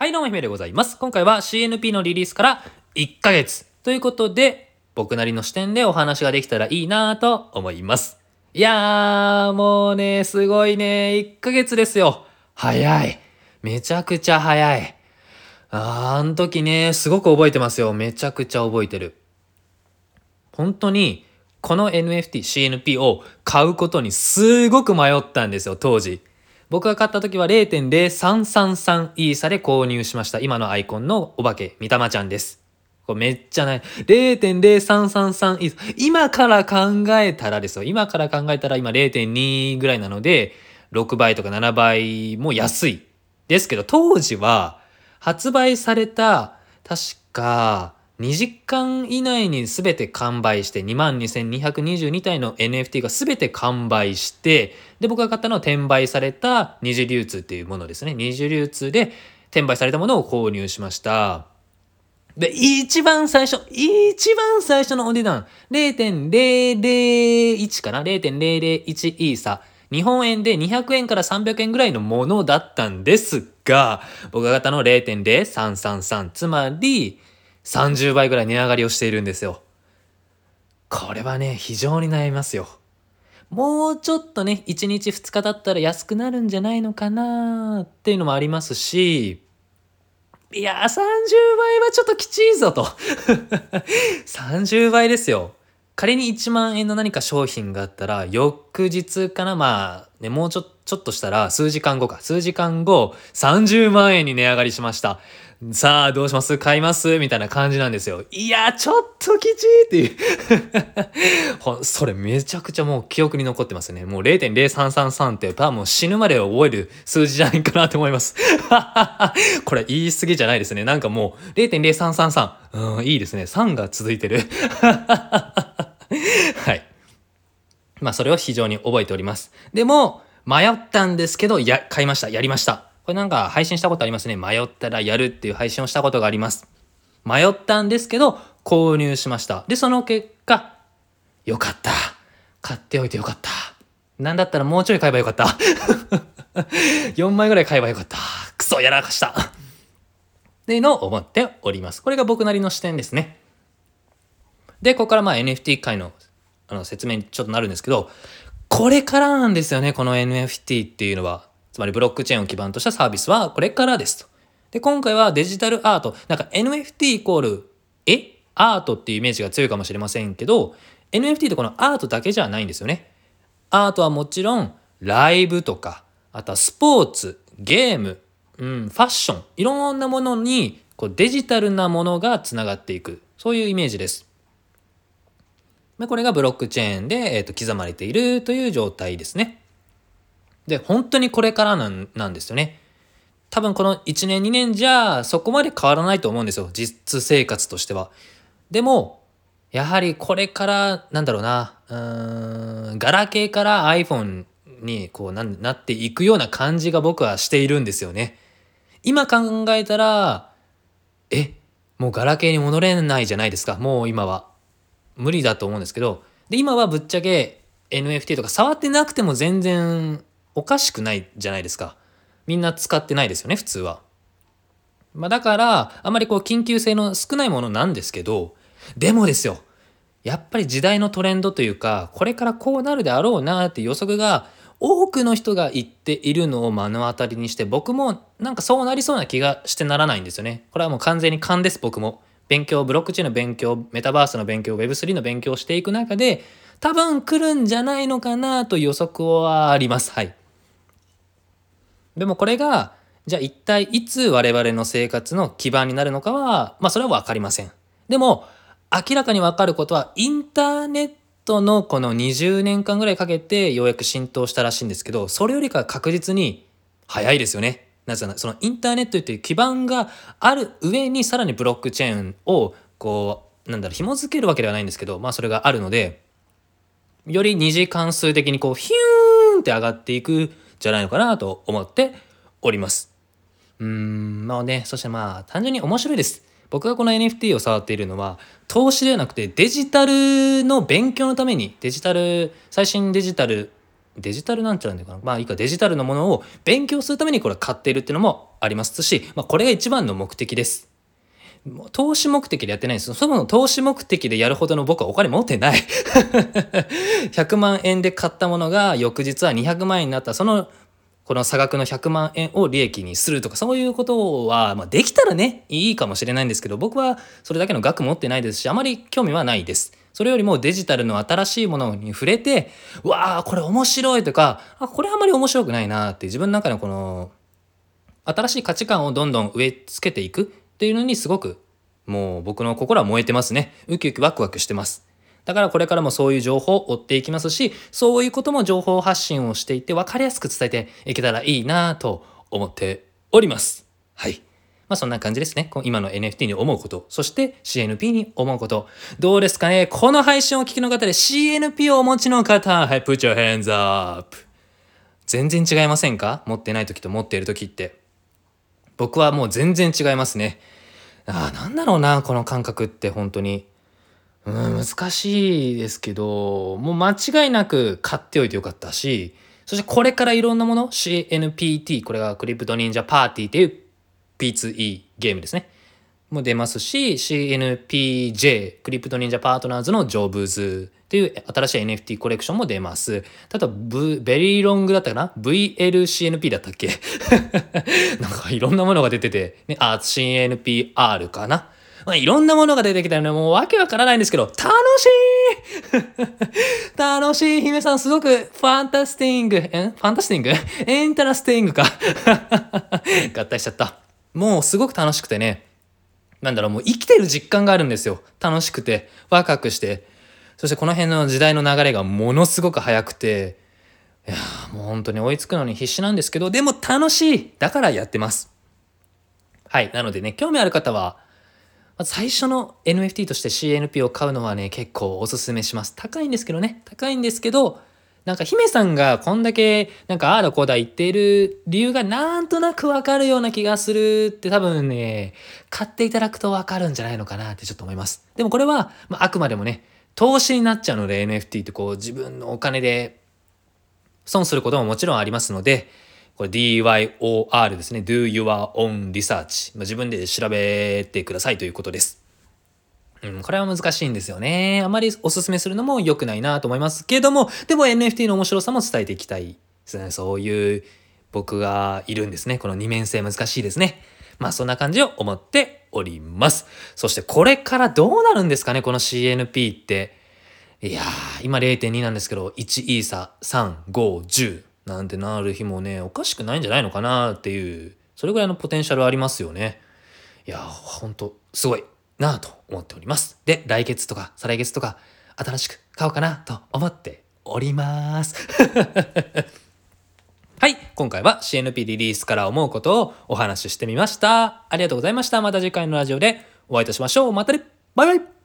はい、どうも、ひめでございます。今回は CNP のリリースから1ヶ月ということで、僕なりの視点でお話ができたらいいなぁと思います。いやー、もうね、すごいね、1ヶ月ですよ。早い。めちゃくちゃ早い。あーあの時ね、すごく覚えてますよ。めちゃくちゃ覚えてる。本当に、この NFT、CNP を買うことにすごく迷ったんですよ、当時。僕が買った時は0.0333イーサで購入しました。今のアイコンのお化け、みたまちゃんです。これめっちゃない。0.0333イーサ。今から考えたらですよ。今から考えたら今0.2ぐらいなので、6倍とか7倍も安い。ですけど、当時は発売された、確か、2時間以内に全て完売して22,222体の NFT が全て完売してで僕が買ったのは転売された二次流通っていうものですね。二次流通で転売されたものを購入しました。で一番最初一番最初のお値段0.001かな？0.001イーサ。日本円で200円から300円ぐらいのものだったんですが僕が買ったの0.0333つまり30倍ぐらい値上がりをしているんですよ。これはね、非常に悩みますよ。もうちょっとね、1日2日だったら安くなるんじゃないのかなっていうのもありますし、いやー、30倍はちょっときちいぞと。30倍ですよ。仮に1万円の何か商品があったら、翌日かなまあ、ね、もうちょちょっとしたら、数時間後か。数時間後、30万円に値上がりしました。さあ、どうします？買います？みたいな感じなんですよ。いや、ちょっときちいっていう。それめちゃくちゃもう記憶に残ってますね。もう0.0333って多分死ぬまで覚える数字じゃないかなと思います。これ言い過ぎじゃないですね。なんかもう0.0333。うん、いいですね。3が続いてる。はい。まあ、それを非常に覚えております。でも、迷ったんですけど、や、買いました。やりました。これなんか配信したことありますね。迷ったらやるっていう配信をしたことがあります。迷ったんですけど、購入しました。で、その結果、よかった。買っておいてよかった。なんだったらもうちょい買えばよかった。4枚ぐらい買えばよかった。クソやらかした。っていうのを思っております。これが僕なりの視点ですね。で、ここからまあ NFT 界のあの説明にちょっとなるんですけど、これからなんですよね、この NFT っていうのは。つまりブロックチェーンを基盤としたサービスはこれからですと。で、今回はデジタルアート。なんか NFT イコール、え？アートっていうイメージが強いかもしれませんけど、NFT ってこのアートだけじゃないんですよね。アートはもちろん、ライブとか、あとはスポーツ、ゲーム、うん、ファッション、いろんなものにこうデジタルなものがつながっていく。そういうイメージです。これがブロックチェーンで、えー、と刻まれているという状態ですね。で、本当にこれからなんなんですよね。多分この1年2年じゃそこまで変わらないと思うんですよ。実生活としては。でも、やはりこれから、なんだろうな、うーん、ガラケーから iPhone にこうななっていくような感じが僕はしているんですよね。今考えたら、え、もうガラケーに戻れないじゃないですか。もう今は。無理だと思うんですけどで今はぶっちゃけ NFT とか触ってなくても全然おかしくないじゃないですか。みんな使ってないですよね普通は、まあ、だからあまりこう緊急性の少ないものなんですけどでもですよやっぱり時代のトレンドというかこれからこうなるであろうなって予測が多くの人が言っているのを目の当たりにして僕もなんかそうなりそうな気がしてならないんですよね。これはもう完全に勘です僕も。勉強、ブロックチェーンの勉強、メタバースの勉強、Web3 の勉強をしていく中で、多分来るんじゃないのかなと予測はあります。はい。でもこれが、じゃあ一体いつ我々の生活の基盤になるのかは、まあそれはわかりません。でも、明らかにわかることは、インターネットのこの20年間ぐらいかけてようやく浸透したらしいんですけど、それよりか確実に早いですよね。なぜならそのインターネットという基盤がある上にさらにブロックチェーンをこうなんだろう紐付けるわけではないんですけどまあそれがあるのでより二次関数的にこうヒューンって上がっていくじゃないのかなと思っております。うーんまあねそしてまあ単純に面白いです。僕がこの NFT を触っているのは投資ではなくてデジタルの勉強のためにデジタル最新デジタルデジタルなんちゃらなんだかなまあいいかデジタルのものを勉強するためにこれ買っているっていうのもありますし、まあ、これが一番の目的です。投資目的でやってないんですよ。そもそも投資目的でやるほどの僕はお金持ってない。100万円で買ったものが翌日は200万円になった。そのこの差額の100万円を利益にするとかそういうことは、まあ、できたらねいいかもしれないんですけど僕はそれだけの額持ってないですしあまり興味はないです。それよりもデジタルの新しいものに触れてわあこれ面白いとかあこれあんまり面白くないなって自分の中のこの新しい価値観をどんどん植え付けていくっていうのにすごくもう僕の心は燃えてますねウキウキワクワクしてます。だからこれからもそういう情報を追っていきますし、そういうことも情報発信をしていって分かりやすく伝えていけたらいいなと思っております。はい。まあそんな感じですね。今の NFT に思うこと、そして CNP に思うこと。どうですかね？この配信を聞きの方で CNP をお持ちの方、はい、put your hands up. 全然違いませんか？持ってない時と持っている時って。僕はもう全然違いますね。ああ、なんだろうな、この感覚って本当に。うん、難しいですけど、もう間違いなく買っておいてよかったし、そしてこれからいろんなもの、CNPT、これがクリプト忍者パーティーっていう P2E ゲームですね。も出ますし、CNPJ、クリプト忍者パートナーズのジョブズっていう新しい NFT コレクションも出ます。ただ、v、ベリーロングだったかな ?VLCNP だったっけ？なんかいろんなものが出てて、ね、あ、CNPR かな？まあ、いろんなものが出てきたので、もうわけわからないんですけど、楽しい！楽しい姫さん、すごく fantasting、え？ fantasting？interesting か。合体しちゃった。もうすごく楽しくてね、なんだろう、もう生きてる実感があるんですよ。楽しくて、ワクワクして。そしてこの辺の時代の流れがものすごく速くて、いやもう本当に追いつくのに必死なんですけど、でも楽しいだからやってます。はい。なのでね、興味ある方は、最初の NFT として CNP を買うのはね、結構おすすめします。高いんですけどね。高いんですけど、なんか姫さんがこんだけなんかああだこうだ言っている理由がなんとなくわかるような気がするって多分ね、買っていただくとわかるんじゃないのかなってちょっと思います。でもこれは、まあ、あくまでもね、投資になっちゃうので NFT ってこう自分のお金で損することももちろんありますので、これ DYOR ですね。do your own research ま。自分で調べてくださいということです。うん、これは難しいんですよね。あまりおすすめするのも良くないなと思いますけども、でも NFT の面白さも伝えていきたいですね。そういう僕がいるんですね。この二面性難しいですね。まあそんな感じを思っております。そしてこれからどうなるんですかねこの CNP って。いやー、今0.2なんですけど、1イーサ3、5、10。なんてなる日もね、おかしくないんじゃないのかなっていう、それぐらいのポテンシャルありますよね。いや、ほんと、すごいなと思っております。で、来月とか再来月とか、新しく買おうかなと思っております。はい。今回は CNP リリースから思うことをお話ししてみました。ありがとうございました。また次回のラジオでお会いいたしましょう。またねバイバイ